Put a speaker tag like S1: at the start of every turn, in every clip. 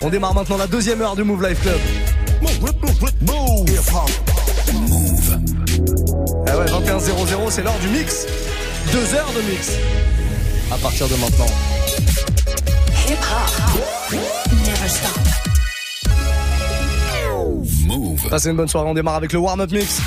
S1: On démarre maintenant la deuxième heure du Move Life Club.
S2: Move.
S1: Ah ouais, 21 00, c'est l'heure du mix. Deux heures de mix. À partir de maintenant.
S3: Hip hop. Never stop.
S2: Move.
S1: Passez une bonne soirée, on démarre avec le warm-up mix.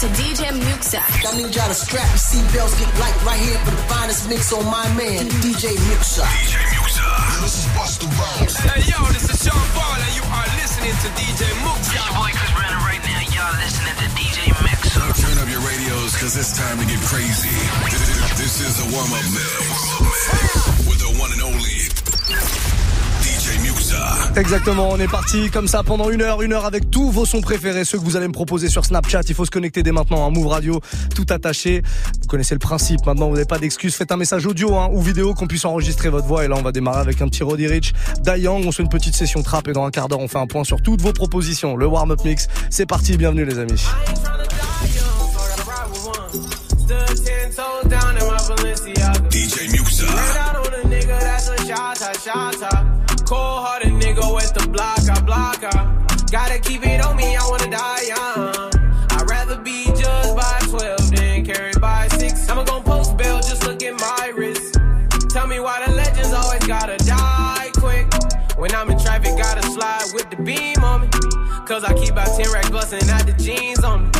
S2: To DJ Muxa.
S4: I need y'all to strap your seatbelts, get light right here for the finest mix on my man, DJ Muxa.
S2: DJ Muxa. This is Busta Rhymes.
S5: Hey, yo, this is Sean Paul, and you are listening to DJ Muxa.
S6: Your boy Chris Brandon right now. Y'all listening to DJ Mixer.
S2: Turn up your radios, cause it's time to get crazy. This is the warm-up mix. With the one and only
S1: Exactement, on est parti comme ça pendant une heure, une heure avec tous vos sons préférés, ceux que vous allez me proposer sur Snapchat. Il faut se connecter dès maintenant à Move Radio, tout attaché. Vous connaissez le principe, maintenant vous n'avez pas d'excuses. Faites un message audio hein, ou vidéo qu'on puisse enregistrer votre voix. Et là, on va démarrer avec un petit Roddy Rich, Dayang. On se fait une petite session trap et dans un quart d'heure, on fait un point sur toutes vos propositions. Le warm-up mix, c'est parti, bienvenue les amis.
S5: Stood ten toes down in my Balenciaga.
S2: DJ Muxa.
S5: Nigga with the block, I block. Gotta keep it on me, I wanna die young. I'd rather be judged by 12 than carried by 6. I'ma gon' post bail, just look at my wrist. Tell me why the legends always gotta die quick. When I'm in traffic, gotta slide with the beam on me. Cause I keep about 10 racks bustin' out the jeans on me.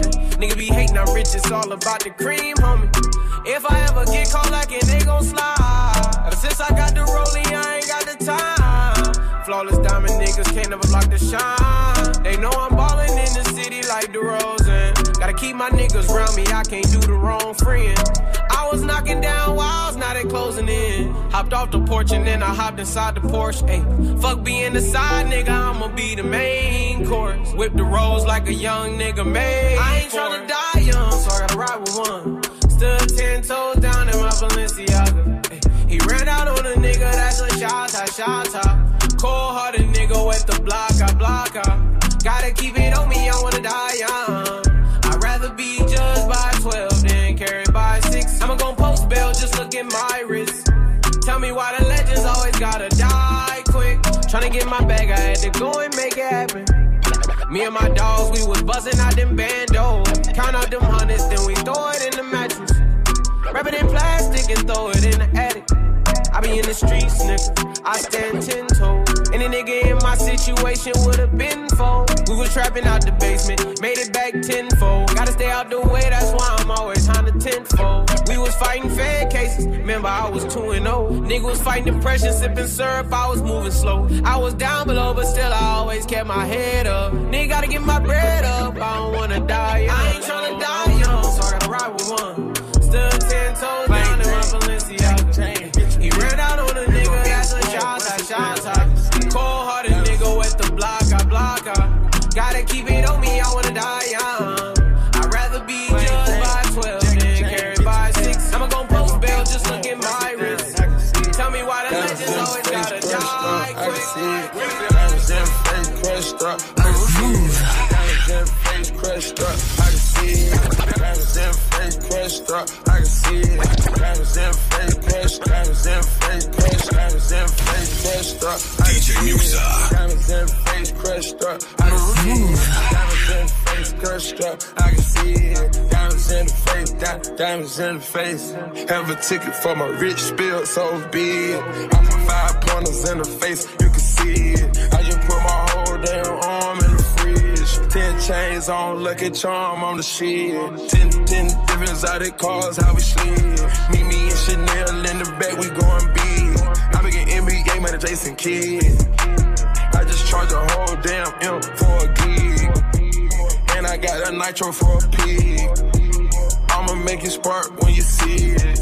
S5: Nigga be hating, I'm rich, it's all about the cream, homie. If I ever get caught like it, they gon' slide. Ever since I got the rollie, I ain't got the time. Flawless niggas can't never block the shine. They know I'm ballin' in the city like DeRozan. Gotta keep my niggas round me, I can't do the wrong friend. I was knocking down walls, now they closing in. Hopped off the porch and then I hopped inside the Porsche. Ayy, fuck being the side nigga, I'ma be the main course. Whip the rolls like a young nigga made. I ain't tryna die young, so I gotta ride with one. Stood ten toes down in my Balenciaga. Ayy, he ran out on a nigga, that's a shot, a shot, Cold hearted nigga with the block, I block, I. Gotta keep it on me, I wanna die young. I'd rather be judged by 12 than carried by 6. I'ma gon' post bail, just look at my wrist. Tell me why the legends always gotta die quick. Tryna get my bag, I had to go and make it happen. Me and my dogs, we was buzzing out them bandos. Count out them hundreds, then we throw it in the mattress. Wrap it in plastic and throw it in the attic. I be in the streets, nigga. I stand ten toes. Any nigga in my situation would've been fold. We was trapping out the basement, made it back tenfold. Gotta stay out the way, that's why I'm always on the tenfold. We was fighting fan cases, remember I was 2 and 0. Nigga was fighting depression, sipping syrup, I was moving slow. I was down below, but still I always kept my head up. Nigga gotta get my bread up, I don't wanna die young. I ain't tryna die young, so I gotta ride with one. Stood ten toes down in my Balenciaga. I wanna die young. I'd rather be judged by 12 than carried by 6. I'ma gon' post bail, just look at my wrist. Tell me why the legends always gotta die quick.
S7: Diamonds in face crushed up. I can see it. Diamonds in face crushed up. I can see it. Diamonds in face crushed up. I can see it. Diamonds in face crushed. Diamonds in face crushed. Diamonds in face crushed up.
S2: DJ
S7: see it.
S2: Muxa.
S7: Diamonds in face crushed up. I can see it. Diamonds in face crushed up. I can see it. Diamonds in the face. Di- diamonds in the face. Have a ticket for my rich spill so big. I put five pointers in the face. You can see it. I just put my whole damn arm in the fridge. Ten chains on, lucky charm on the shit. Ten, ten different exotic cars, how we slid. Meet me and Chanel in the back, we going big. I begin NBA man, Jason Kidd. I just charge a whole damn M for a gig. I got a nitro for a pig. I'ma make it spark when you see it.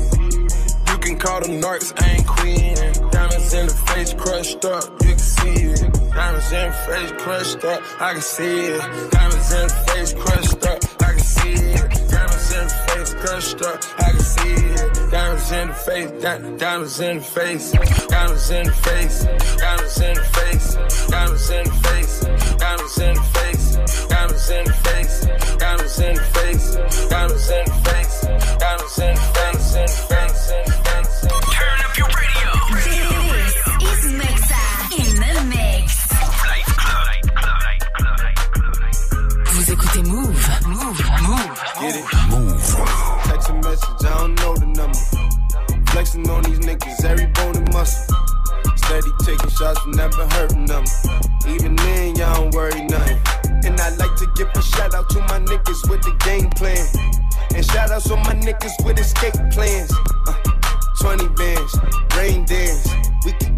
S7: You can call them narcs, I ain't queen. Diamonds in the face crushed up, you can see it. Diamonds in the face crushed up, I can see it. Diamonds in the face crushed up, I can see it. Diamonds in the face crushed up, I can see it. Diamonds in the face, di- diamonds in the face, diamonds in the face, diamonds in the face, diamonds in the face, diamonds
S8: diamonds in the face, diamonds in the face, diamonds in the face, diamonds in the face, diamonds in the face, in the face, in the face.
S7: Turn up your radio.
S9: This is Muxa in the mix.
S7: Life Club. Life Club. Club.
S6: Vous écoutez Move. Move. Move.
S8: Get it? Text a message, I don't know the number. Flexing on these niggas, every bone and muscle. Steady taking shots, never hurting them. Even then, y'all don't worry nothing. And I like to give a shout out to my niggas with the game plan. And shout outs on my niggas with escape plans. Uh, 20 bands, rain dance. We can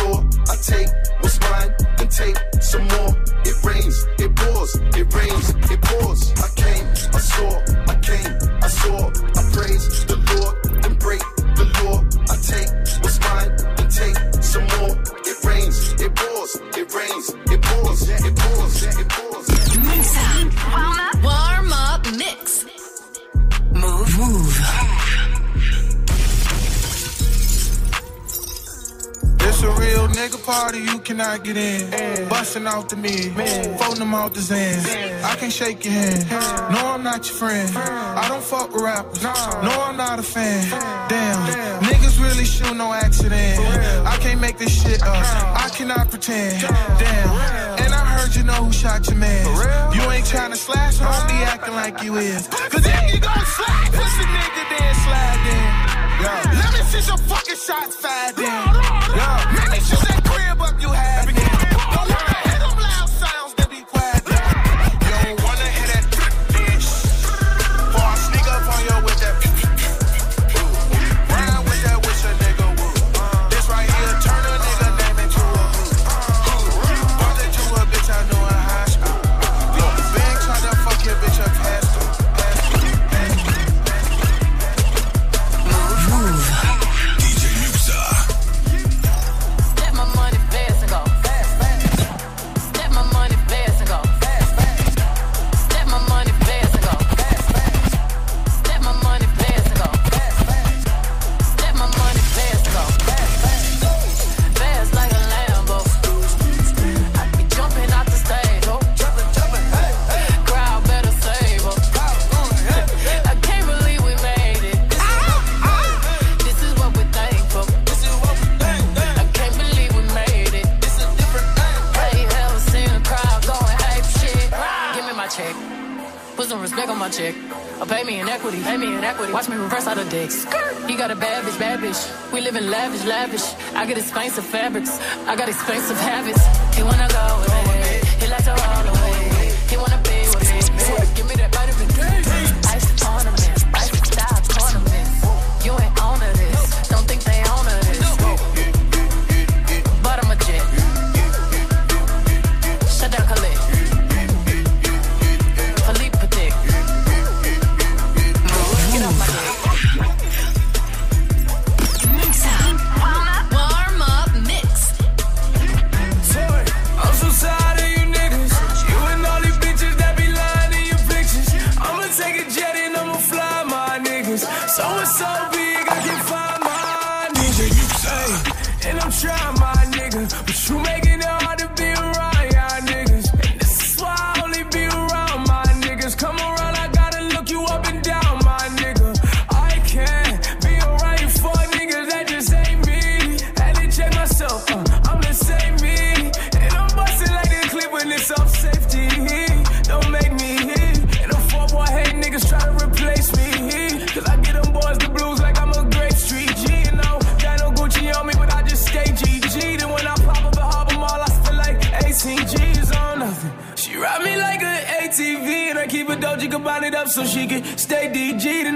S8: law. I take what's mine, and take some more. It rains, it pours, it rains, it pours. I came, I saw, I came, I saw. I praise the Lord, and break the law. I take what's mine, and take some more. It rains, it pours, it rains, it pours, it pours, it pours.
S9: Warm
S10: a real nigga party, you cannot get in. Busting out the mid, folding them out the Zans. I can't shake your hand. No, I'm not your friend. I don't fuck with rappers. No, I'm not a fan. Damn, niggas really shoot no accident. I can't make this shit up. I cannot pretend. Damn, and I heard you know who shot your man. You ain't trying to slash, don't be acting like you is. Cause if you gon' slide, push a nigga, then slide in. Let me see some fucking shots fired in. Yeah.
S11: Got expensive But
S12: you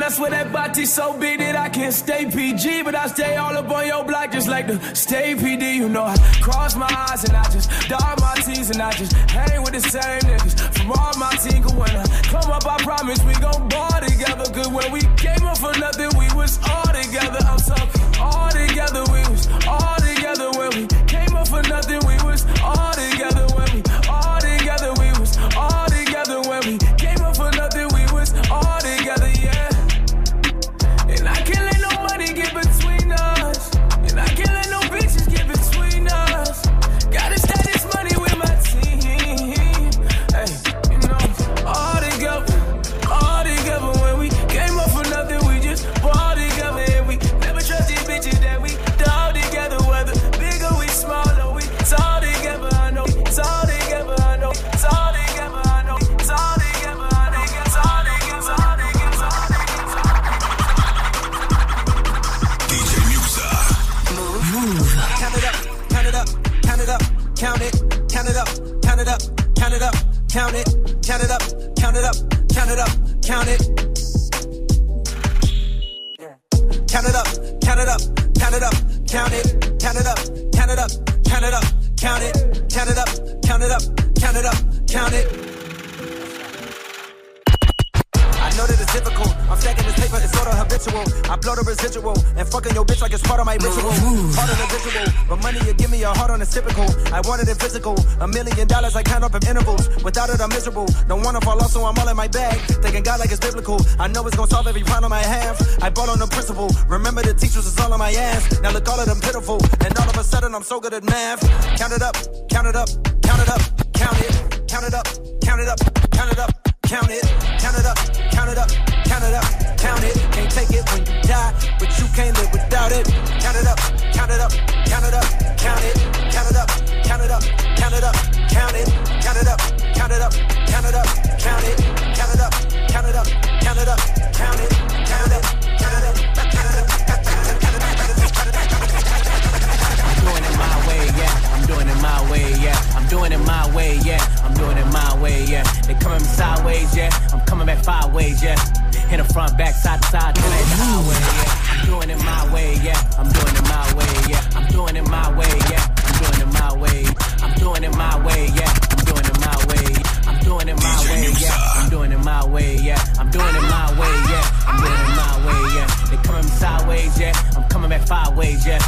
S12: I swear that body so big that I can't stay PG, but I stay all up on your block just like the stay PD. You know I cross my eyes and I just dot my T's and I just hang with the same niggas from all my team. Cause when I come up, I promise we gon' ball together. Cause when we came up for nothing, we was all together. I'm talking all together. We was all together when we came up for nothing. We was
S13: count it up, count it up, count it up, count it. Count it up, count it up, count it up, count it, count it up, count it up, count it up, count it, count it up, count it up, count it up, count it. Know that it's difficult. I'm stacking this paper, it's sort of habitual. I blow the residual and fucking your bitch like it's part of my ritual. Part of the visual, but money you give me a heart on it's typical. I wanted it physical. A million dollars I count up in intervals. Without it, I'm miserable. Don't wanna fall off, so I'm all in my bag. Thinking God like it's biblical. I know it's gonna solve every problem I have. I bought on the principle. Remember the teachers is all on my ass. Now look all of them pitiful. And all of a sudden I'm so good at math. Count it up, count it up, count it up, count it, count it up, count it up, count it up. Count it, count it up, count it up, count it up, count it. Can't take it when you die, but you can't live without it. Count it up, count it up, count it up, count it, count it up, count it up, count it up, count it, count it up, count it up, count it up, count it, count it up, count it up, count it up, count it, count it, count it, up, count it, count it up, it's count it count it.
S14: I'm doing it my way, yeah. I'm doing it my way, yeah. I'm doing it my way, yeah. Doing it my way, yeah. They coming sideways, yeah. I'm coming back five ways, yeah. Hit the front, back, side to side, then it's highway, yeah. I'm doing it my way, yeah. I'm doing it my way, yeah. I'm doing it my way, yeah. I'm doing it my way. I'm doing it my way, yeah. I'm doing it my way. I'm doing it my way, yeah. I'm doing it my way, yeah. I'm doing it my way, yeah. I'm doing it my way, yeah. Coming sideways, yeah. I'm coming back five ways, yeah.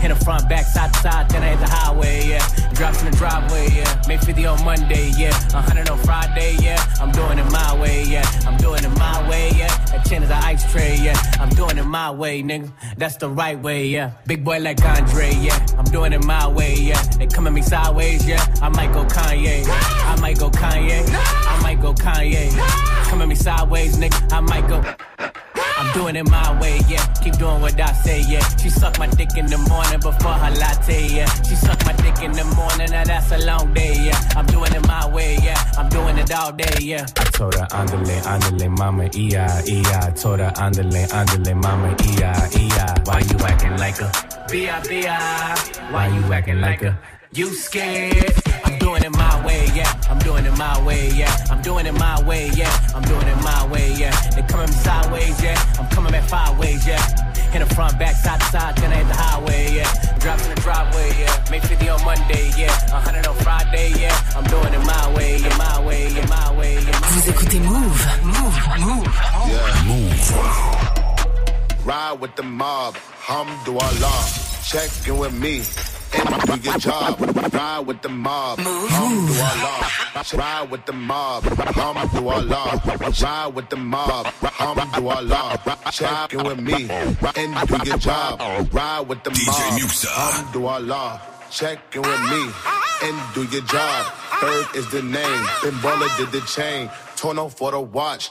S14: Hit the front, back, side to side, then I hit the highway, yeah. Drops in the driveway, yeah. Make 50 on Monday, yeah. 100 on Friday, yeah. I'm doing it my way, yeah. I'm doing it my way, yeah. That chin is an ice tray, yeah. I'm doing it my way, nigga. That's the right way, yeah. Big boy like Andre, yeah. I'm doing it my way, yeah. They come at me sideways, yeah. I might go Kanye. I might go Kanye. I might go Kanye. Come at me sideways, nigga. I might go. I'm doing it my way, yeah. Keep doing what I say, yeah. She suck my dick in the morning before her latte, yeah. She suck my dick in the morning, now that's a long day, yeah. I'm doing it my way, yeah. I'm doing it all day, yeah.
S15: I told her, andale, andale, mama, iya, iya. Told her, andale, andale, mama, iya, iya. Why you acting like a?
S14: B.I.B.I.
S15: Why you acting like a?
S14: You scared? I'm doing it my way, yeah. I'm doing it my way, yeah. I'm doing it my way, yeah. I'm doing it my way, yeah. They coming sideways, yeah. I'm coming back five ways, yeah. In the front, back, side to side, then I hit the highway, yeah. Drops in the driveway, yeah. Make 50 on Monday, yeah. 100 on Friday, yeah. I'm doing it my way, yeah, my way, yeah, my way, yeah. My
S16: Vous écoutez Move. Move. Move.
S2: Yeah.
S15: Move.
S17: Ride with the mob, hamdulillah. Check in with me and do your job. Ride with the mob, hamdulillah. Ride with the mob, hamdulillah. Ride with the mob, hamdulillah. Check in with me and do your job. Ride with the
S2: DJ
S17: mob,
S2: Muxa.
S17: hamdulillah. Check in with me and do your job. Third is the name. Ben Baller did the chain. Torno for the watch.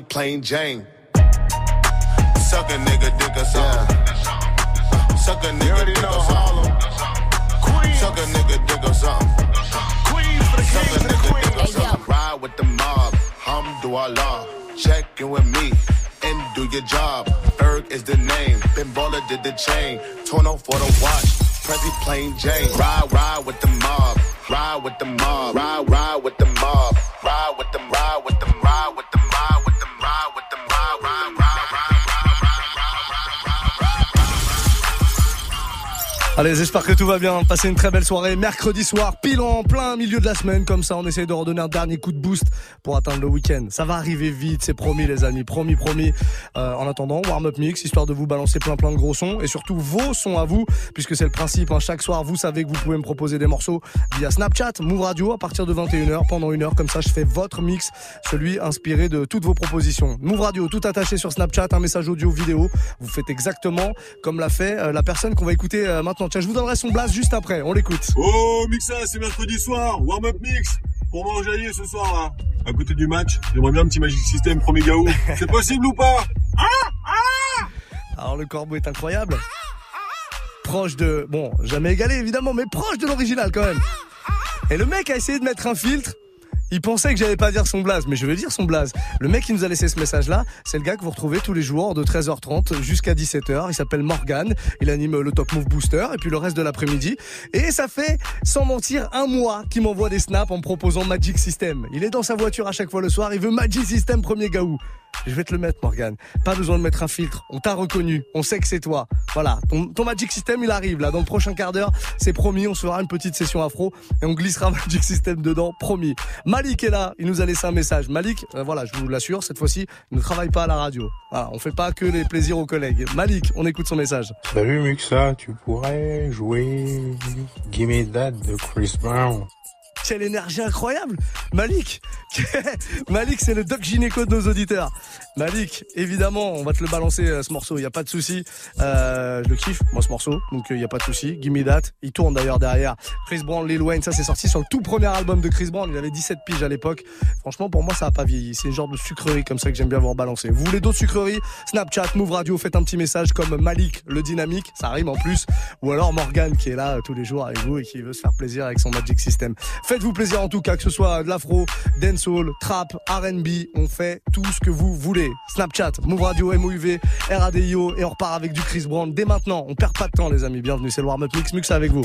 S17: Prezi plain Jane. Suck a nigga dick or something. Suck a nigga dick or something. Suck a nigga dick or something. Suck a nigga dick or something. Ride with the mob. Hamdulillah. Check in with me and do your job. Erg is the name. Ben Baller did the chain. Torn off for the watch. Prezi plain Jane. Ride, ride
S1: j'espère que tout va bien. Passez une très belle soirée. Mercredi soir, pile en plein milieu de la semaine. Comme ça, on essaye de redonner un dernier coup de boost pour atteindre le week-end. Ça va arriver vite, c'est promis, les amis. Promis, promis. Euh, en attendant, warm-up mix, histoire de vous balancer plein plein de gros sons. Et surtout, vos sons à vous, puisque c'est le principe. hein. Chaque soir, vous savez que vous pouvez me proposer des morceaux via Snapchat, Move Radio, à partir de 21h, pendant une heure. Comme ça, je fais votre mix, celui inspiré de toutes vos propositions. Move Radio, tout attaché sur Snapchat, un message audio, vidéo. Vous faites exactement comme l'a fait euh, la personne qu'on va écouter euh, maintenant. Tiens, je vous donnerai son blast juste après. On l'écoute.
S18: Oh, Mixa, c'est mercredi soir, warm-up mix. Pour m'enjailler ce soir là, à côté du match, j'aimerais bien un petit Magic System premier gaou. C'est possible ou pas
S1: Alors le corbeau est incroyable. Proche de... Bon, jamais égalé évidemment, mais proche de l'original quand même. Et le mec a essayé de mettre un filtre. Il pensait que j'allais pas dire son blaze, mais je vais dire son blaze. Le mec qui nous a laissé ce message-là, c'est le gars que vous retrouvez tous les jours de 13h30 jusqu'à 17h. Il s'appelle Morgan. Il anime le Top Move Booster et puis le reste de l'après-midi. Et ça fait, sans mentir, un mois qu'il m'envoie des snaps en me proposant Magic System. Il est dans sa voiture à chaque fois le soir. Il veut Magic System premier gaou. Je vais te le mettre, Morgan. Pas besoin de mettre un filtre. On t'a reconnu. On sait que c'est toi. Voilà. Ton, ton Magic System, il arrive là. Dans le prochain quart d'heure, c'est promis. On se fera une petite session afro et on glissera Magic System dedans. Promis. Malik est là. Il nous a laissé un message. Malik, euh, voilà, je vous l'assure, cette fois-ci, ne travaille pas à la radio. Voilà. On fait pas que les plaisirs aux collègues. Malik, on écoute son message.
S19: Salut Muxa, tu pourrais jouer Gimme That de Chris Brown.
S1: Quelle énergie incroyable Malik Malik, c'est le doc gynéco de nos auditeurs. Malik, évidemment, on va te le balancer euh, ce morceau, il y a pas de souci. Euh, je le kiffe, moi ce morceau, donc il y a pas de souci. Gimme that. Il tourne d'ailleurs derrière. Chris Brown, Lil Wayne, ça c'est sorti sur le tout premier album de Chris Brown. Il avait 17 piges à l'époque. Franchement, pour moi, ça a pas vieilli. C'est le genre de sucrerie comme ça que j'aime bien voir balancer. Vous voulez d'autres sucreries? Snapchat, Move Radio, faites un petit message comme Malik, le dynamique, ça rime en plus. Ou alors Morgan qui est là euh, tous les jours avec vous et qui veut se faire plaisir avec son Magic System. Faites-vous plaisir en tout cas, que ce soit de l'afro, dancehall, trap, R&B, on fait tout ce que vous voulez. Snapchat, Move Radio, MOUV, RADIO et on repart avec du Chris Brown dès maintenant. On perd pas de temps les amis, bienvenue, c'est le warm-up mix, mix avec vous.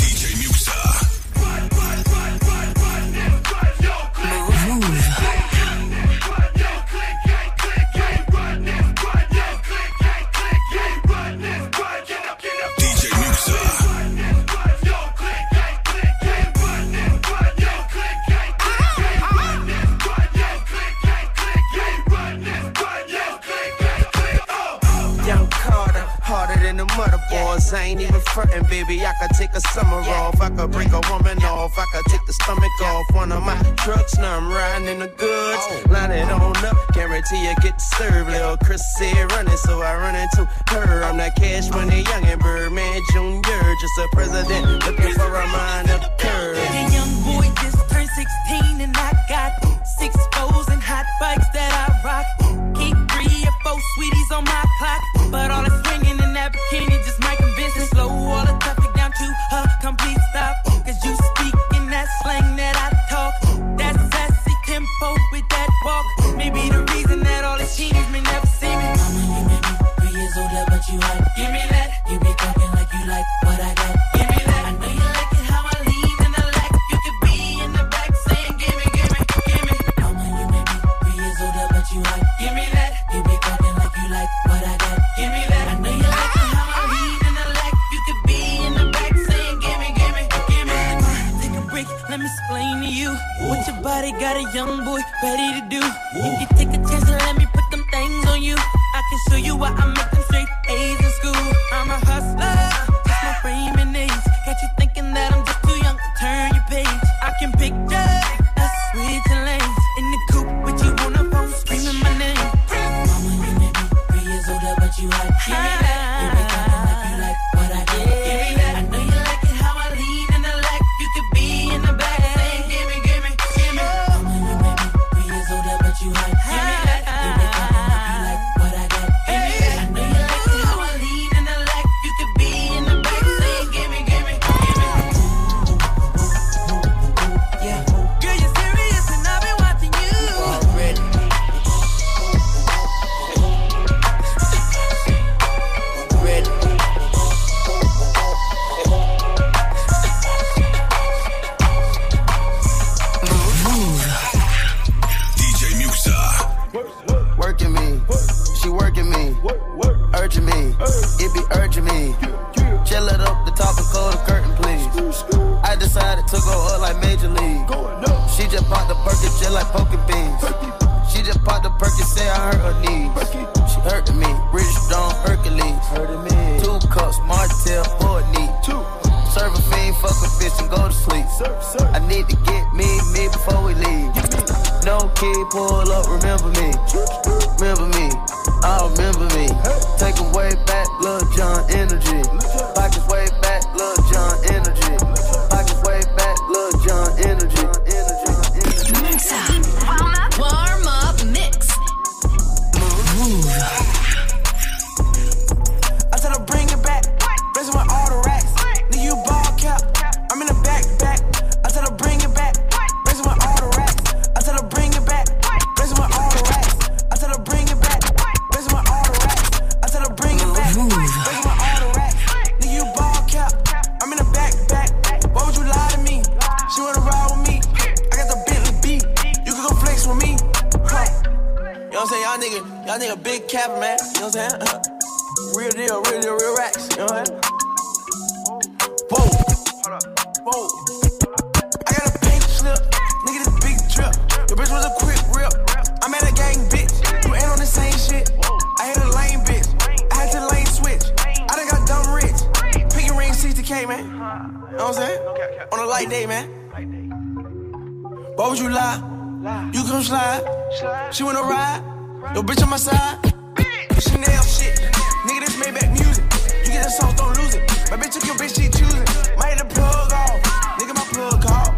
S20: I'm
S12: saying?
S20: Y'all nigga, y'all nigga big cap, man. You know what I'm saying? Uh, real deal, real deal, real racks. You know what I'm saying? Whoa. Whoa. I got a pink slip. Nigga, this big drip. Your bitch was a quick rip. I'm at a gang, bitch. You ain't on the same shit. I hit a lame bitch. I had to lane switch. I done got dumb rich. Pinky ring 60K, man. You know what I'm saying? On a light day, man. Why would you lie? You come slide. She wanna ride. Yo, bitch on my side. Chanel shit. Nigga, this back music. You get the song, don't lose it. My bitch took your bitch, she choosing. Might the plug off. Nigga, my plug off.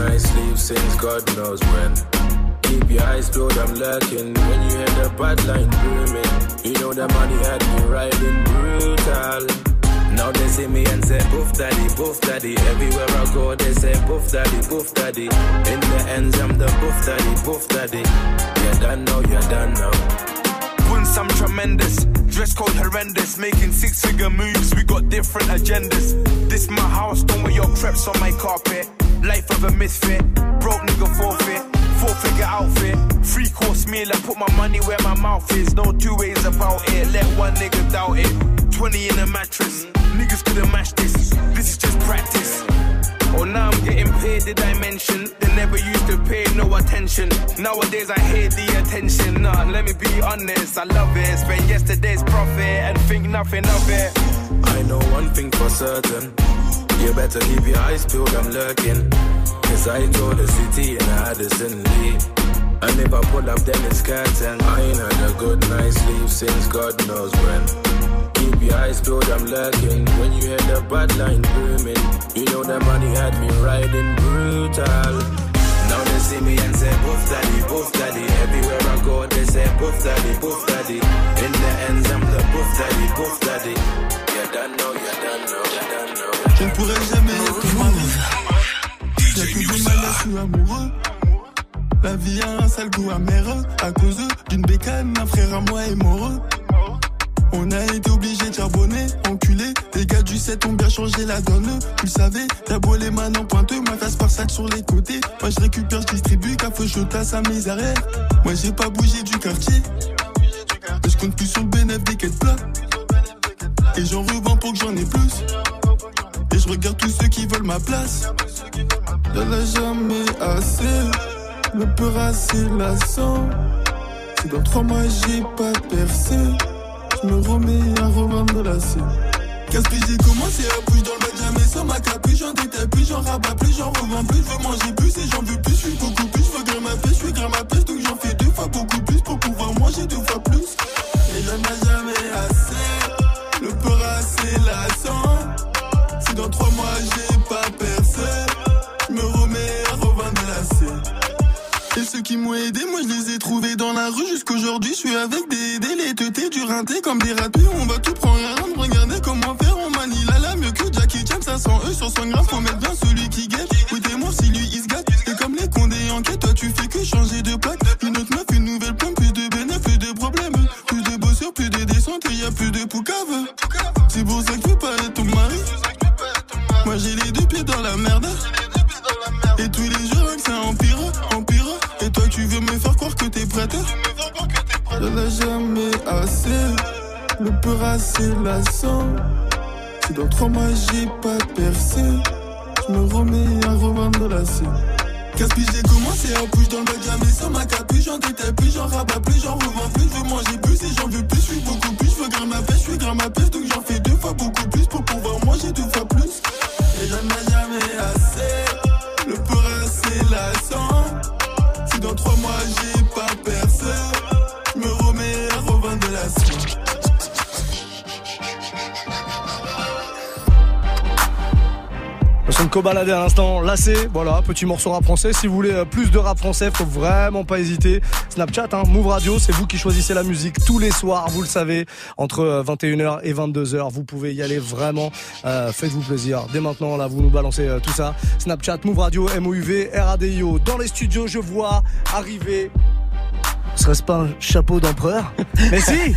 S20: I
S7: sleep since God knows when. Keep your eyes peeled, I'm lurking. When you hear the bad line booming, you know the money had me riding brutal. Now they see me and say, "Boof Daddy, boof Daddy. Everywhere I go, they say, "Boof Daddy, boof Daddy. In the end, I'm the boof Daddy, boof Daddy. You're done now, you're done now.
S13: Once I'm tremendous, dress code horrendous, making six figure moves, we got different agendas. This my house, don't wear your creeps on my carpet. Life of a misfit, broke nigga forfeit, four figure outfit, three course meal, I put my money where my mouth is, no two ways about it, let one nigga doubt it. 20 in a mattress, niggas couldn't match this, this is just practice. Oh, now I'm getting paid the dimension. They never used to pay no attention. Nowadays I hate the attention. Nah, let me be honest, I love it. Spend yesterday's profit and think nothing of it.
S7: I know one thing for certain. You better keep your eyes peeled, I'm lurking. Cause I told the city and Addison Lee. And if I pull up, then it's curtain. I ain't had a good night's sleep since God knows when. Keep your eyes peeled, I'm lurking. When you hear the bad line booming, you know the money had me riding brutal. Now they see me and say, Boof daddy, boof daddy. Everywhere I go, they say, Boof daddy, boof daddy. In the ends, I'm the boof daddy, boof daddy. You done know, you done know, you done know.
S21: Je ne pourrai jamais être mari. Que des malheurs, je suis amoureux. La vie a un sale goût amer à cause d'une bécane, un frère à moi est moreux. On a été obligé de charbonner, enculé. Les gars du 7 ont bien changé la donne. Tu le savais, t'as beau les mains en pointeux, ma face par sac sur les côtés. Moi je récupère, je distribue, car faut tasse à mes arrêts. Moi j'ai pas bougé du quartier. Et je compte plus sur le bénéfice des quêtes plats. Et j'en revends pour que j'en ai plus. Je regarde tous ceux qui veulent ma place. Y'en a jamais assez. Le peur assez lassant. Si dans trois mois j'ai pas percé, je me remets à revendre la scène. Qu'est-ce que j'ai commencé à bouger dans le jamais sans ma capuche, j'en détaille plus, j'en rabats plus, j'en revends plus, je veux manger plus et j'en veux plus, je suis beaucoup plus, je veux grimper ma je suis grimper ma donc j'en fais deux fois beaucoup plus pour pouvoir manger deux fois plus. Et j'en ai jamais assez, le peur assez lassant. Dans trois mois j'ai pas percé, me remets à la scène. Et ceux qui m'ont aidé, moi je les ai trouvés dans la rue jusqu'aujourd'hui. Je suis avec des délétetés, du rinté comme des ratés. On va tout prendre à regardez comment faire. On manie la la mieux que Jackie Chan, 500 E sur 100 grammes. Faut mettre bien celui qui guette. Écoutez-moi si lui il se gâte. Et comme les condés enquête, toi tu fais que changer de plaque. Une autre meuf, une nouvelle pomme, plus de bénéfices, plus de problèmes. Plus de bossures, plus de descentes et y a plus de poucave. C'est pour ça que tu pas lassant. Si dans trois mois j'ai pas percé, je me remets à revendre la scène. Qu'est-ce que j'ai commencé à bouger dans le bac, jamais sans ma capuche, j'en détaille plus, j'en rabats plus, j'en revends plus, je veux manger plus et j'en veux plus, je suis beaucoup plus, je veux grimper ma pêche, je suis grimper ma pêche, donc j'en fais deux fois beaucoup plus pour pouvoir manger deux fois plus. Et j'en ai jamais Le
S1: son de Kobalade à l'instant, lassé, voilà, petit morceau rap français. Si vous voulez euh, plus de rap français, faut vraiment pas hésiter. Snapchat, hein, Move Radio, c'est vous qui choisissez la musique tous les soirs, vous le savez, entre euh, 21h et 22h. Vous pouvez y aller vraiment, euh, faites-vous plaisir. Dès maintenant, là, vous nous balancez euh, tout ça. Snapchat, Move Radio, M-O-U-V, R-A-D-I-O. Dans les studios, je vois arriver Serait-ce pas un chapeau d'empereur Mais si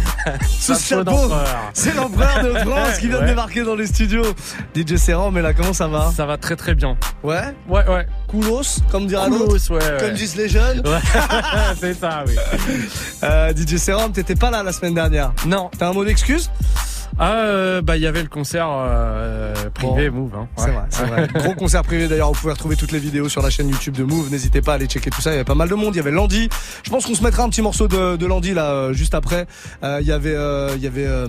S1: Ce
S22: Chapeau
S1: c'est l'empereur de France qui vient de débarquer dans les studios. DJ Serran, mais là, comment ça va
S22: Ça va très très bien.
S1: Ouais
S22: Ouais, ouais.
S1: Coolos, comme dira l'autre.
S22: ouais, ouais.
S1: Comme disent les jeunes.
S22: Ouais, c'est ça, oui.
S1: Euh, DJ Serum, t'étais pas là la semaine dernière.
S22: Non.
S1: T'as un mot d'excuse?
S22: Ah, euh, bah il y avait le concert euh, privé Move. Hein.
S1: C'est vrai, c'est vrai. Gros concert privé d'ailleurs, vous pouvez retrouver toutes les vidéos sur la chaîne YouTube de Move. N'hésitez pas à aller checker tout ça. Il y avait pas mal de monde. Il y avait Landy. Je pense qu'on se mettra un petit morceau de, de Landy là euh, juste après. Euh, il y avait, euh, il y avait euh,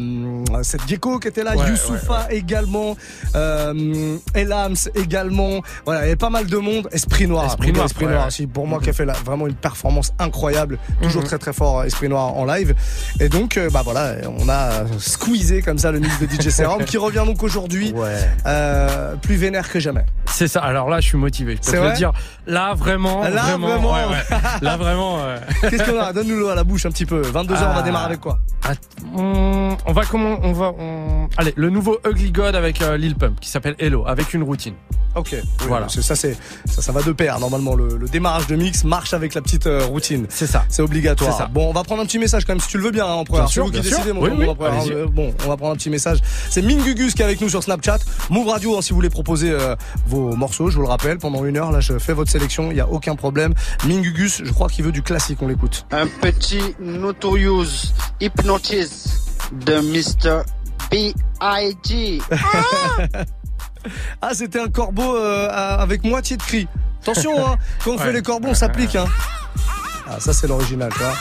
S1: cette gecko qui était là,
S22: Ouais,
S1: Youssoufa également, euh, Elams également. Voilà, il y avait pas mal de monde. Esprit Noir,
S22: Esprit Noir,
S1: Esprit
S22: ouais,
S1: Noir
S22: ouais.
S1: aussi. Pour moi,
S22: Mhm.
S1: qui a fait là, vraiment une performance incroyable. Toujours
S22: Mhm.
S1: très très fort, Esprit Noir en live. Et donc, bah voilà, on a squeezé comme ça, le mix de DJ Serum, qui revient donc aujourd'hui euh, plus vénère que jamais.
S22: C'est ça. Alors là, je suis motivé. Je peux te le dire. Là, vraiment.
S1: Là,
S22: vraiment.
S1: vraiment.
S22: ouais, ouais. Là, vraiment.
S1: Qu'est-ce qu'on a? Donne-nous-le à la bouche un petit peu. 22h, on va
S22: Ah.
S1: démarrer avec quoi?
S22: On, on va comment On va. on- Allez, le nouveau Ugly God avec euh, Lil Pump qui s'appelle Hello, avec une routine.
S1: Ok. Oui,
S22: Voilà.
S1: Ça, c'est ça, ça va de pair. Normalement, le, le démarrage de mix marche avec la petite euh, routine.
S22: C'est ça.
S1: C'est obligatoire.
S22: C'est ça.
S1: Bon, on va prendre un petit message quand même, si tu le veux bien, hein, empereur.
S22: Bien
S1: C'est
S22: sûr,
S1: vous qui
S22: bien sûr. Oui, oui.
S1: Euh, Bon, on va prendre un petit message. C'est Mingugus qui est avec nous sur Snapchat. Move Radio, hein, si vous voulez proposer euh, vos morceaux, je vous le rappelle, pendant une heure, là, je fais votre sélection, il n'y a aucun problème. Mingugus, je crois qu'il veut du classique, on l'écoute.
S23: Un petit Notorious Hypnotize de Mr. B.I.G.
S1: Ah, c'était un corbeau euh, avec moitié de cri. Attention, hein, quand on fait les corbeaux, on s'applique. Hein. Ah, ça, c'est l'original, tu vois.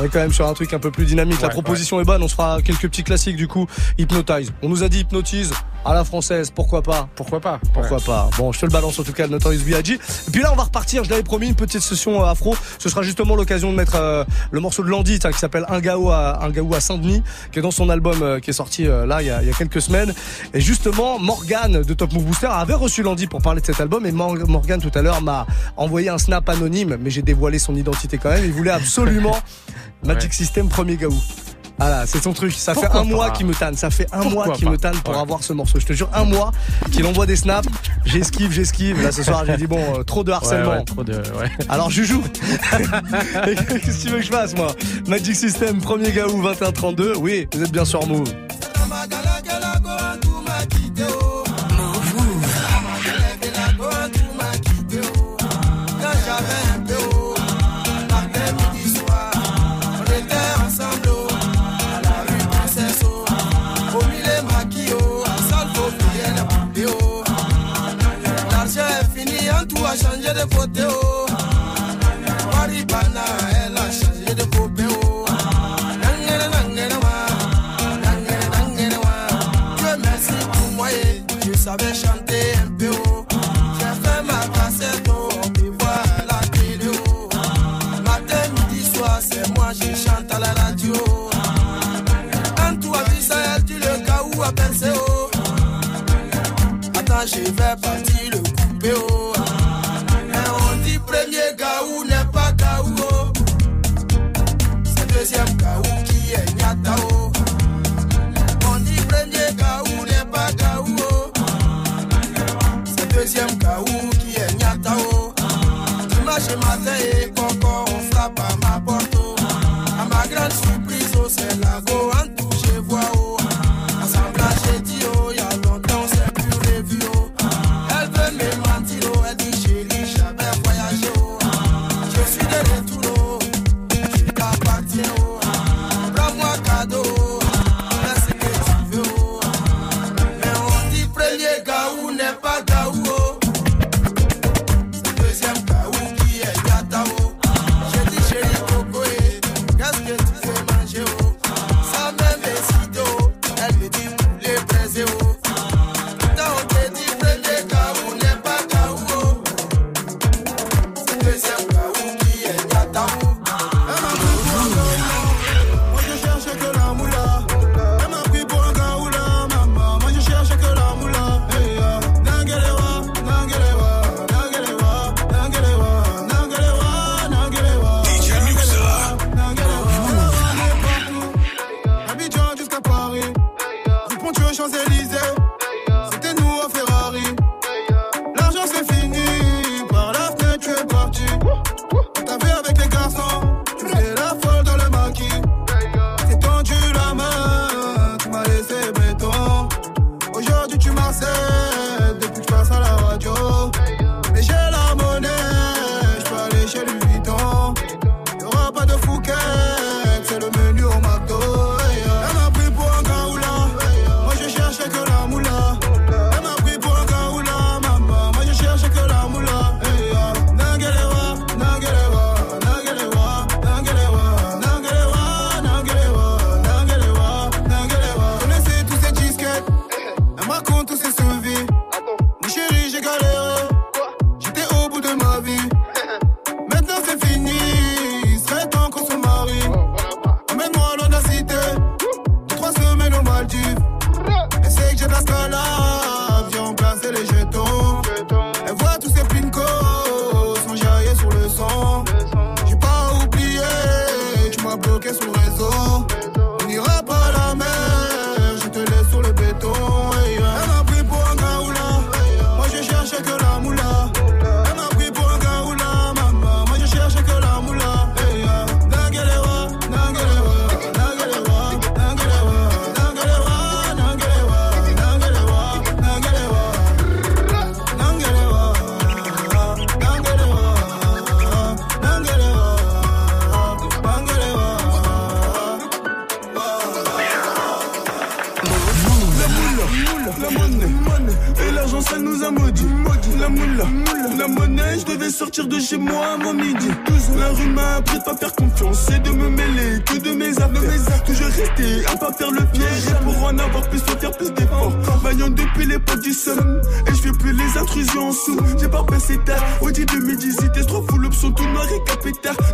S1: On est quand même sur un truc un peu plus dynamique. la
S22: Ouais,
S1: proposition est bonne. On se fera quelques petits classiques du coup. Hypnotize. On nous a dit hypnotise à la française. Pourquoi pas
S22: Pourquoi pas
S1: Pourquoi pas Bon, je te le balance en tout cas, le Notorious B.I.G. Et puis là, on va repartir. Je l'avais promis une petite session euh, afro. Ce sera justement l'occasion de mettre euh, le morceau de Landit hein, qui s'appelle Un gaou à un gaou à Saint-Denis, qui est dans son album euh, qui est sorti euh, là il y, a, il y a quelques semaines. Et justement, Morgan de Top Move Booster avait reçu Landit pour parler de cet album. Et Mor- Morgan tout à l'heure m'a envoyé un snap anonyme, mais j'ai dévoilé son identité quand même. Il voulait absolument Magic
S22: Ouais.
S1: System premier gaou. Voilà, c'est son truc. Ça fait un mois qu'il me tanne. Ça fait un
S22: Pourquoi
S1: mois qu'il me tanne pour
S22: Ouais.
S1: avoir ce morceau. Je te jure, un mois qu'il envoie des snaps. J'esquive, j'esquive. Là, ce soir, j'ai dit bon, euh, trop de harcèlement.
S22: Ouais, ouais, trop de.
S1: Alors, Juju, qu'est-ce que tu veux que je fasse, moi? Magic System, premier gaou, 21-32. Oui, vous êtes bien sur Move.
S24: de ko te o wari banna ɛ e la de ko bɛn o nangɛnɛ nangɛnɛ merci pour moi e, je savais chanter un peu j'ai fait ma cassette o et voir la télé o. Matin midi soir c'est moi je chante à la radio. Quand tu as vu ça tu le cas où à penser o. Attends je vais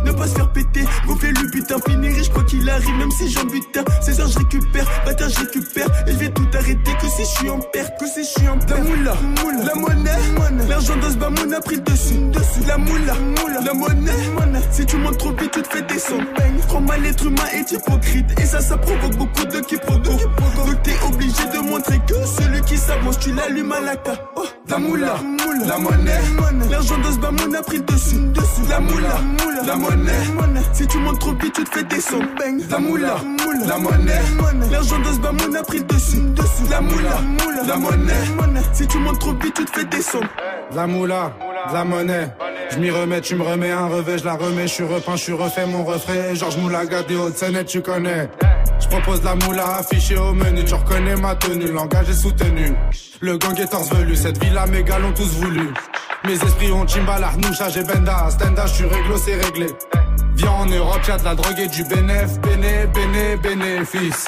S21: Ne pas se faire péter. Gonfler le butin, finir riche quoi qu'il arrive. Même si j'en. C'est ça, je récupère. Bâtard, je récupère. Que si je. La moula, la monnaie. L'argent de ce a pris le dessus. dessus. La moula, la monnaie. Si tu montes trop vite, tu te fais descendre. Trop mal, l'être humain est hypocrite. Et ça, ça provoque beaucoup de quiproquos. Donc t'es obligé de montrer que celui qui s'avance, tu l'allumes à la ca. Oh, la moula, la monnaie. L'argent de ce bas, mon a pris le dessus. dessus. La moula, la monnaie. Si tu montes trop vite, tu te fais descendre. La moula, la monnaie. L'argent de ce a pris le dessus. dessus. La moula, la monnaie. Si tu montes trop vite, tu te fais descendre.
S25: De la moula, la monnaie. Je m'y remets, tu me remets un revêt, je la remets, je suis repeint, je suis refait mon refrain. Georges Moulaga des Hauts-de-Seine, tu connais. Je propose la moula affichée au menu, tu reconnais ma tenue, le langage est soutenu. Le gang est torse velu, cette villa mes gars l'ont tous voulu. Mes esprits ont Chimbala, Noucha, j'ai Benda, Stenda, je suis réglo, c'est réglé. Viens en Europe, y'a de la drogue et du bénéf, béné, béné, bénéfice.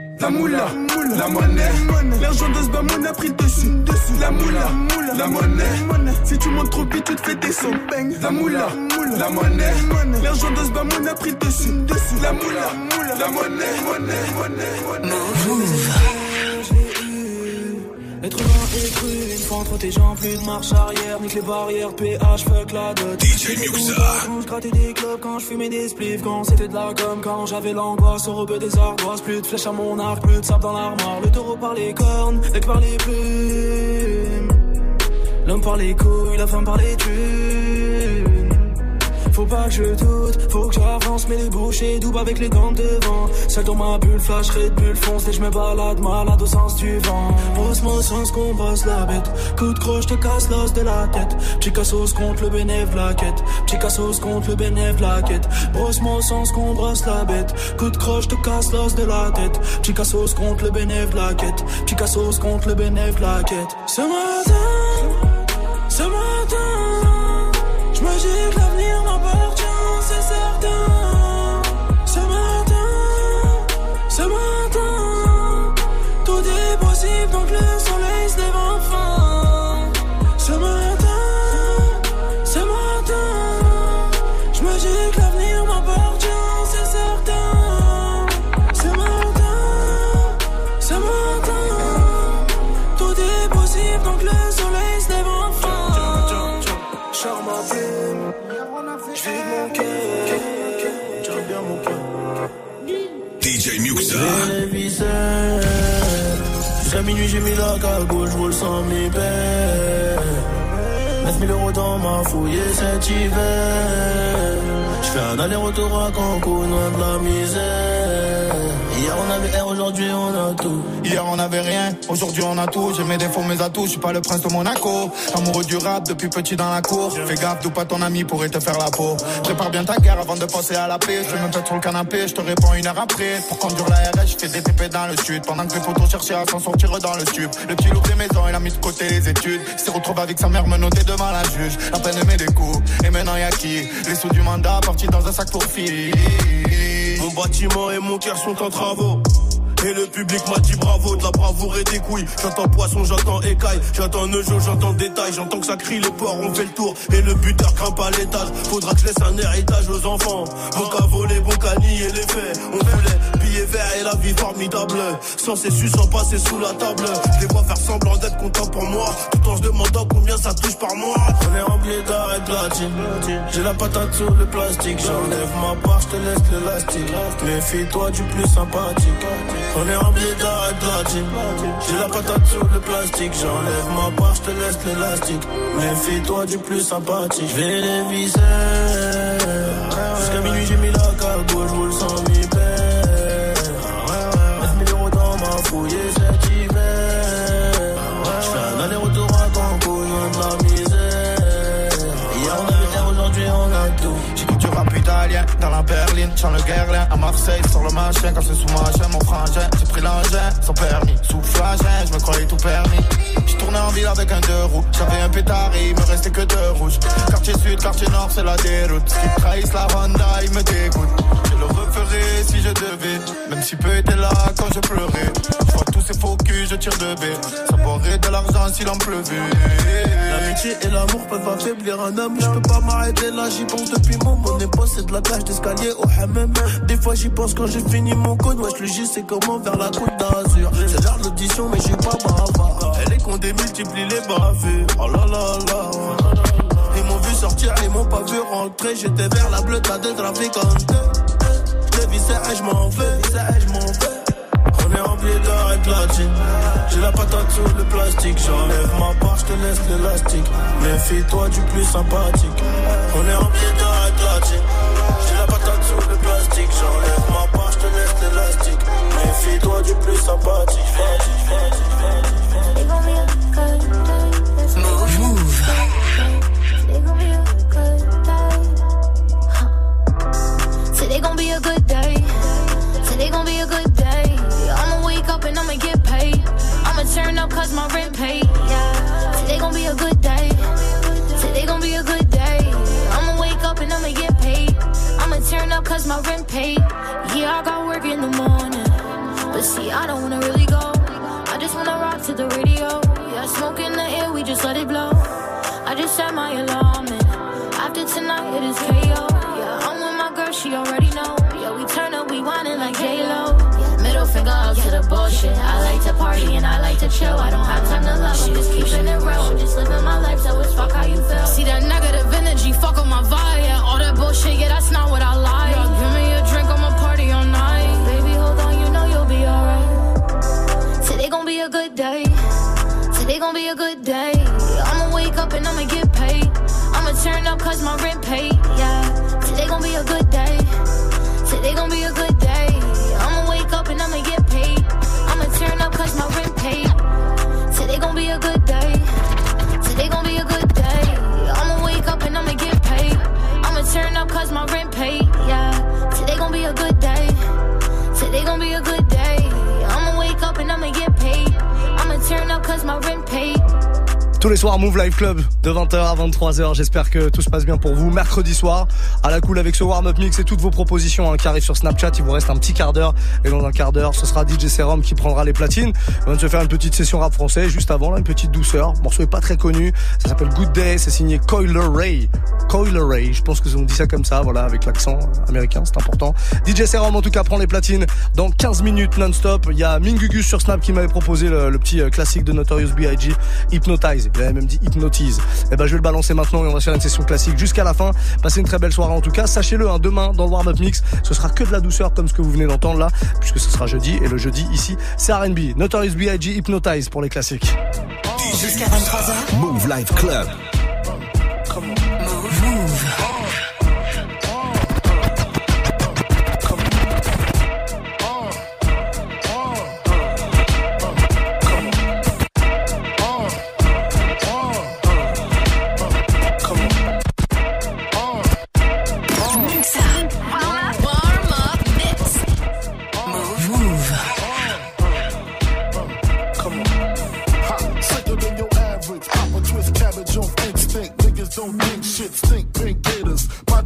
S21: La moula, la monnaie. L'argent de ce a pris le dessus. dessus. La moula, la monnaie. Si tu montes trop vite, tu te fais descendre. La moula, la monnaie. L'argent de ce a pris le dessus. La moula, la monnaie. monnaie, monnaie,
S26: Être humain est cru, entre tes jambes, plus de marche arrière, nique les barrières, PH, fuck la dot.
S2: DJ Muxa.
S26: Quand je grattais des clubs, quand je fumais des spliffs, quand c'était de la gomme, quand j'avais l'angoisse, au rebeu des ardoises, plus de flèches à mon arc, plus de sable dans l'armoire, le taureau par les cornes, et par les plumes. L'homme par les couilles, la femme par les thunes. Faut pas que je doute, faut que j'avance, mais les bouchées doubles avec les dents devant. Seul dans ma bulle, flash, red bulle, fonce, et je me balade malade au sens du vent. Brosse mon sens qu'on brosse la bête. Coup de croche, te casse l'os de la tête. Petit cassos contre le bénéf, la quête. Petit contre le bénéf, la quête. Brosse mon sens qu'on brosse la bête. Coup de croche, te casse l'os de la tête. Petit cassos contre le bénéf, la quête. Petit contre le bénéf, la quête. Ce matin, ce matin, je me l'avenir Jusqu'à minuit, j'ai mis la cagoule, je roule sans mes pères. 9000 euros dans ma fouille cet hiver. Je fais un aller-retour à Cancun, loin de la misère. Hier on avait R, aujourd'hui on a tout.
S27: Hier on avait rien, aujourd'hui on a tout. J'ai mes défauts, mes atouts, je suis pas le prince de Monaco. Amoureux du rap depuis petit dans la cour. Fais gaffe, d'où pas ton ami pourrait te faire la peau. Prépare bien ta guerre avant de penser à la paix. Je me pète sur le canapé, je te réponds une heure après. Pour conduire la RS, je fais des TP dans le sud. Pendant que les photos cherchaient à s'en sortir dans le tube. Le petit loup des maisons, il a mis de côté les études. Il s'est retrouvé avec sa mère menottée devant la juge. La peine met des coups, et maintenant y'a qui? Les sous du mandat partis dans un sac pour filles.
S26: Mon bâtiment et mon cœur sont en travaux. Et le public m'a dit bravo, de la bravoure et des couilles. J'entends poisson, j'entends écaille, j'entends neujo, j'entends détail, j'entends que ça crie, les porcs on fait le tour. Et le buteur grimpe à l'étage, faudra que je laisse un héritage aux enfants. Bon qu'à voler, bon qu'à les faits. On voulait billets verts et la vie formidable. Sans ces su, sans passer sous la table. Je les vois faire semblant d'être contents pour moi. Tout en se demandant combien ça touche par mois. On est rempli d'arrêt de. J'ai la patate sur le plastique. J'enlève ma part, je te laisse l'élastique. Méfie-toi du plus sympathique. On est rempli d'arrêt de. J'ai la patate sur le plastique. J'enlève ma part, je te laisse l'élastique. Méfie-toi du plus sympathique. Je vais les visser. Jusqu'à minuit, j'ai mis la cagoule. Je roule sans mi italiens dans la
S27: chant le guerlin. À Marseille, sur le machin, quand c'est sous machin, mon frangin. J'ai pris l'engin, sans permis, sous flagin, je me croyais tout permis. J'ai tourné en ville avec un deux roues, j'avais un pétard et il me restait que deux rouges. Quartier sud, quartier nord, c'est la déroute. Ce qui trahissent la Honda, il me dégoûte. Je le referais si je devais, même si peu était là quand je pleurais. Je vois tous ces faux culs, je tire de baie. Ça pourrait de l'argent s'il en pleuvait.
S28: L'amitié et l'amour peuvent affaiblir un homme. Je peux pas m'arrêter là, j'y pense depuis mon mon épaule, c'est de la cage d'escalier au hammam. Des fois j'y pense quand j'ai fini mon code. Wesh, le J, c'est comment vers la côte d'Azur. C'est l'heure de l'audition, mais j'ai pas bavard. Elle est qu'on démultiplie les bavures. Oh là là là. Ils m'ont vu sortir, ils m'ont pas vu rentrer. J'étais vers la bleue, t'as des trafiquantes. Je visais, je m'en vais. Je m'en vais. On est rempli d'or et platine. J'ai la patate sous le plastique. J'enlève ma part, je te laisse l'élastique. Méfie-toi du plus sympathique. On est rempli d'or et platine. J'ai la patate sous le plastique. J'enlève ma part, je te laisse l'élastique. Méfie-toi du plus sympathique.
S29: Move. Move.
S9: Today gon' be a good day. Today gon' be a good day. I'ma wake up and I'ma get paid. I'ma turn up cause my rent paid. Yeah. Today gon' be a good day. Today gon' be a good day. Turn up cause my rent paid. Yeah, I got work in the morning. But see, I don't wanna really go. I just wanna rock to the radio. Yeah, smoke in the air, we just let it blow. I just set my alarm and after tonight it is KO. Yeah, I'm with my girl, she already know. Yeah, we turn up, we whining like J-Lo. Middle finger up to the bullshit. I like to party and I like to chill. I don't have time to love, I'm just keeping it real. I'm just living my life, so it's fuck how you feel. See that negative energy, fuck on my vibe. Yeah, bullshit, yeah, that's not what I like. Yeah, give me a drink, I'ma party all night. Baby, hold on, you know you'll be alright. Today gon' be a good day. Today gon' be a good day. I'ma wake up and I'ma get paid. I'ma turn up cause my rent paid. Yeah. Today gon' be a good day. Today gon' be a good day. I'ma wake up and I'ma get paid. I'ma turn up cause my rent paid. Today gon' be a good day. Today gon' be a good day. Cause my rent paid. Yeah. Today gon' be a good day. Today gon' be a good
S1: Tous les soirs, Move Live Club de 20h à 23h. J'espère que tout se passe bien pour vous. Mercredi soir, à la cool avec ce warm-up mix et toutes vos propositions hein, qui arrivent sur Snapchat. Il vous reste un petit quart d'heure. Et dans un quart d'heure, ce sera DJ Serum qui prendra les platines. On va se faire une petite session rap français. Juste avant, là, une petite douceur. Morceau est pas très connu. Ça s'appelle Good Day. C'est signé Coiler Ray. Coiler Ray. Je pense que on dit ça comme ça, voilà, avec l'accent américain. C'est important. DJ Serum, en tout cas, prend les platines dans 15 minutes non-stop. Il y a Mingugus sur Snap qui m'avait proposé le, le petit euh, classique de Notorious B.I.G. Hypnotize. Il avait même dit Hypnotise. Et ben, je vais le balancer maintenant et on va se faire une session classique jusqu'à la fin. Passez une très belle soirée en tout cas. Sachez-le, hein, demain, dans le warm-up mix, ce sera que de la douceur comme ce que vous venez d'entendre là, puisque ce sera jeudi. Et le jeudi, ici, c'est R&B. Notorious B.I.G. Hypnotize pour les classiques.
S29: Jusqu'à 23h.
S2: Move Life Club.
S29: Move.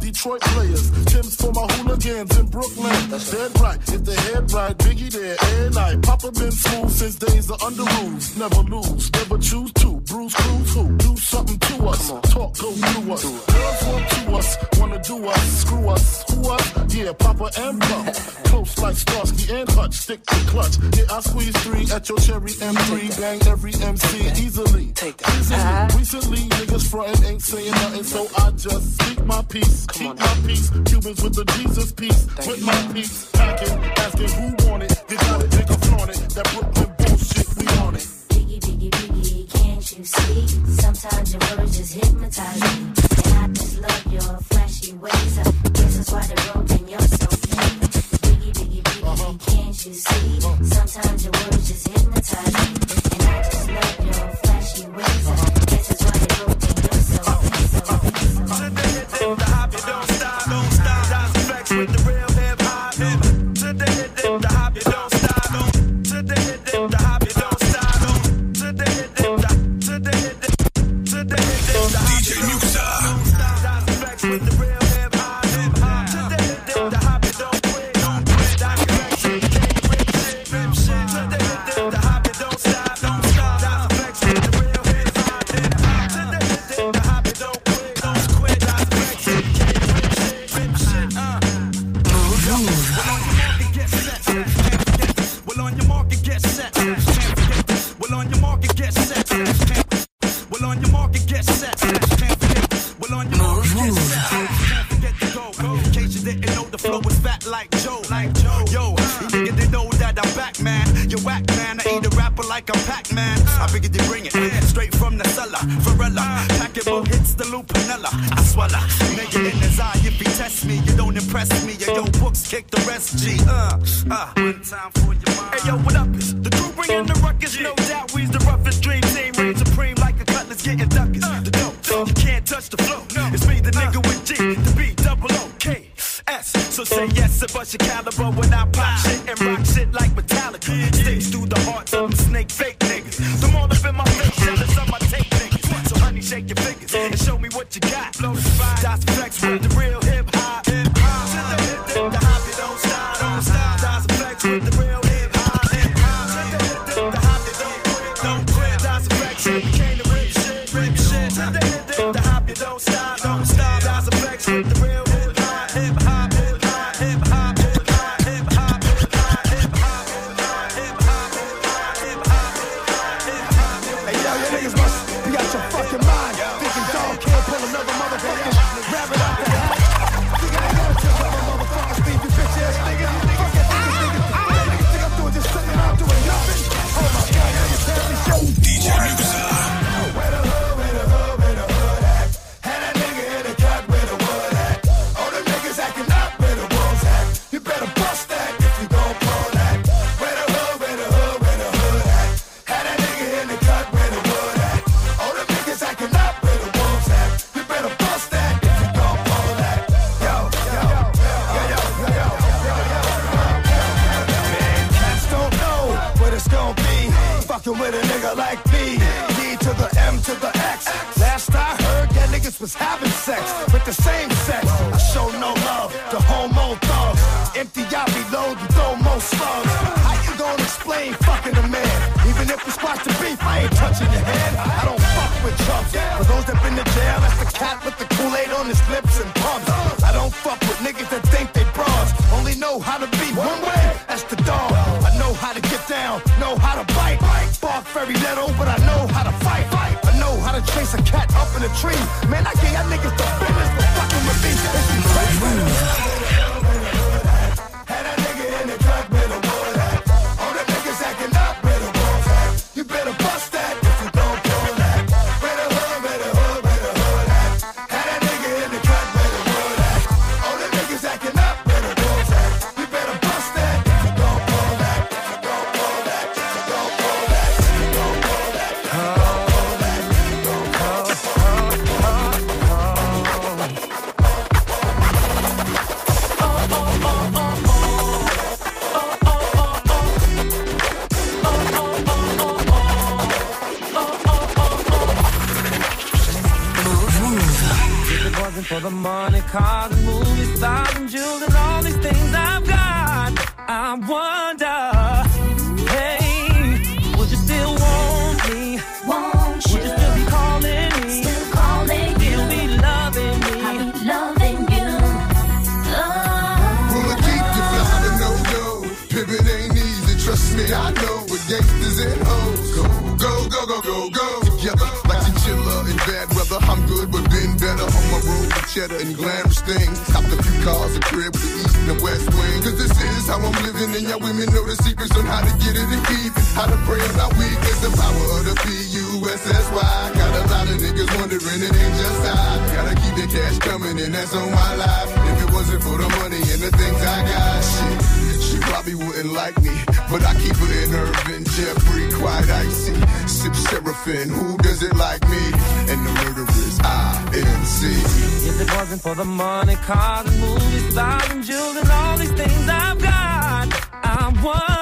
S30: Detroit players. Tim's for my hooligans in Brooklyn. That's Dead right. If the head right, Biggie there. Every night. Papa been smooth since days of under rules. Never lose. Never choose to. Bruce Cruz who? Do something to us. Talk go through us. Girls want to us. Wanna do us. Screw us. Who us? Yeah, Papa and Pump. Close like Starsky and Hutch. Stick to clutch. Yeah, I squeeze three at your cherry M3. Bang every MC easily. Easily. Recently, niggas frontin' ain't saying nothing, so I just speak my peace. Keep my peace. Cubans with the Jesus peace. With my peace. Packing, asking who want it. You got it, nigga, flaunt it. That Brooklyn bullshit, we on it.
S31: Biggie, biggie, biggie, can't you see? Sometimes your words just hypnotize me. And I just love your flashy ways. Uh, I guess that's why they're broken, you're so mean. Biggie, biggie, biggie, uh-huh. can't you see? Sometimes your words just hypnotize me. And I just love your So
S32: say yes to bust your caliber when I pop shit and rock shit like Metallica. Sticks through the
S33: heart know how to bite. Spark very little, but I know how to fight. I know how to chase a cat up in a tree. Man, I get y'all niggas the business for fucking with me. It's. see. If
S12: it wasn't for the money, cars, and movies, stars, and jewels, and all these things I've got, I would.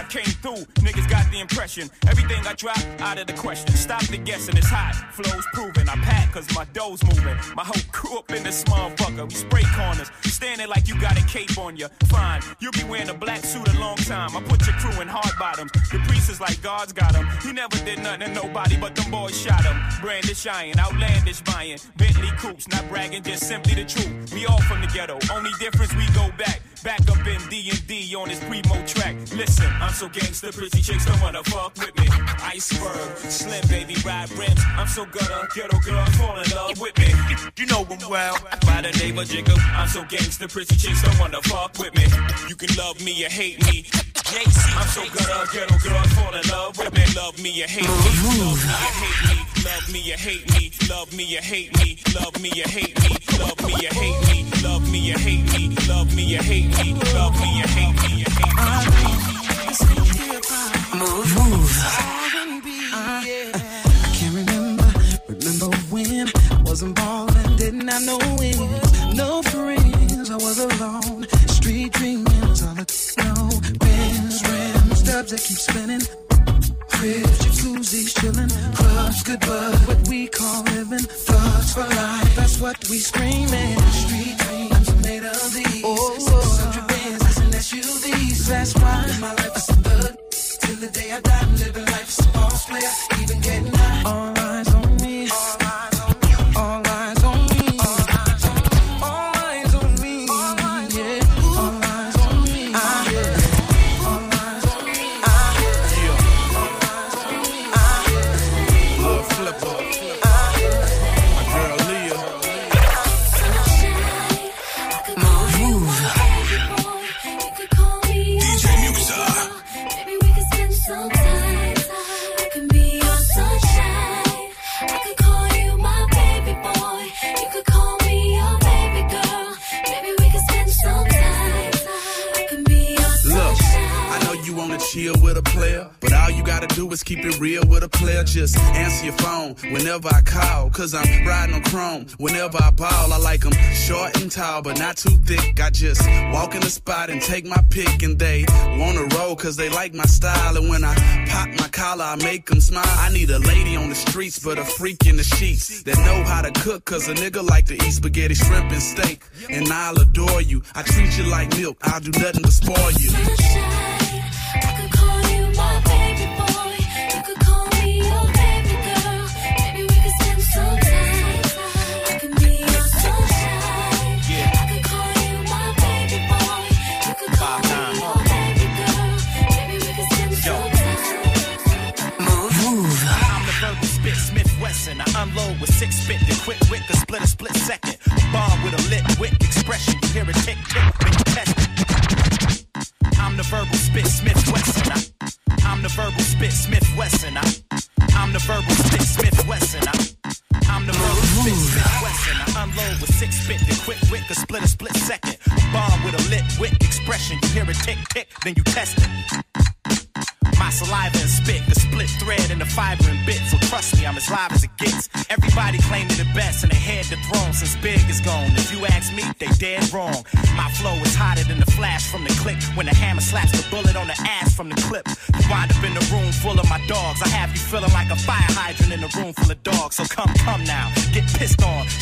S9: I
S34: came through, niggas got the impression. Everything I drop, out of the question. Stop the guessing, it's hot, flows proven. I pack cause my dough's moving. My whole crew up in this motherfucker. We spray corners, standing like you got a cape on you. Fine, you'll be wearing a black suit a long time. I put your crew in hard bottoms. The priest is like God's got him. He never did nothing to nobody, but them boys shot him. Brandish iron, outlandish buying. Bentley coops, not bragging, just simply the truth. We all from the ghetto, only difference we go back. Back up in D&D on this primo track. Listen, I'm so gangster, pretty chicks don't wanna fuck with me. Iceberg, slim baby, ride rims. I'm so gutter, ghetto girl, fall in love with me. You know them well, by the name of Jigga. I'm so gangster, pretty chicks don't wanna fuck with me. You can love me or hate me. I'm so gutter, ghetto girls fall in love with me. Love me or hate me. Love me or hate me. Love me or hate me. Love me or hate me. Love me or hate me. Love me or hate me. Love me or hate me. Love me or hate me.
S35: Love me or hate me.
S29: Move.
S32: Move. Whenever I call, cause I'm riding on chrome. Whenever I ball, I like them short and tall, but not too thick. I just walk in the spot and take my pick, and they wanna roll cause they like my style. And when I pop my collar, I make them smile. I need a lady on the streets, but a freak in the sheets that know how to cook, cause a nigga like to eat spaghetti, shrimp, and steak. And I'll adore you. I treat you like milk, I'll do nothing to spoil you.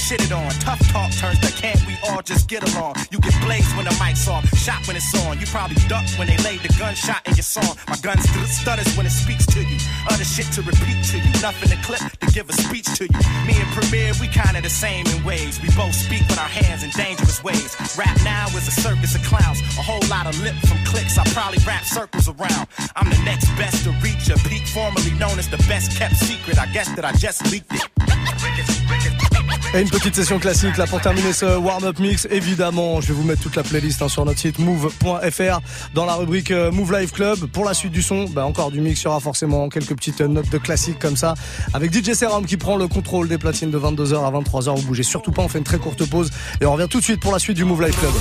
S36: Pissed on. Tough talk turns to can't we all just get along? You get blazed when the mic's off, shot when it's on. You probably duck when they laid the gunshot in your song. My gun st- stutters when it speaks to you. Other shit to repeat to you. Nothing to clip to give a speech to you. Me and Premier, we kinda the same in ways. We both speak with our hands in dangerous ways. Rap now is a circus of clowns. A whole lot of lip from clicks. I probably wrap circles around. I'm the next best to reach a peak, formerly known as the best kept secret. I guess that I just leaked it.
S1: Et une petite session classique là pour terminer ce warm-up mix. Évidemment, je vais vous mettre toute la playlist hein, sur notre site move.fr dans la rubrique euh, Move Live Club. Pour la suite du son, bah, encore du mix, il y aura forcément quelques petites euh, notes de classique comme ça. Avec DJ Serum qui prend le contrôle des platines de 22h à 23h. Vous bougez surtout pas, on fait une très courte pause et on revient tout de suite pour la suite du Move Live Club.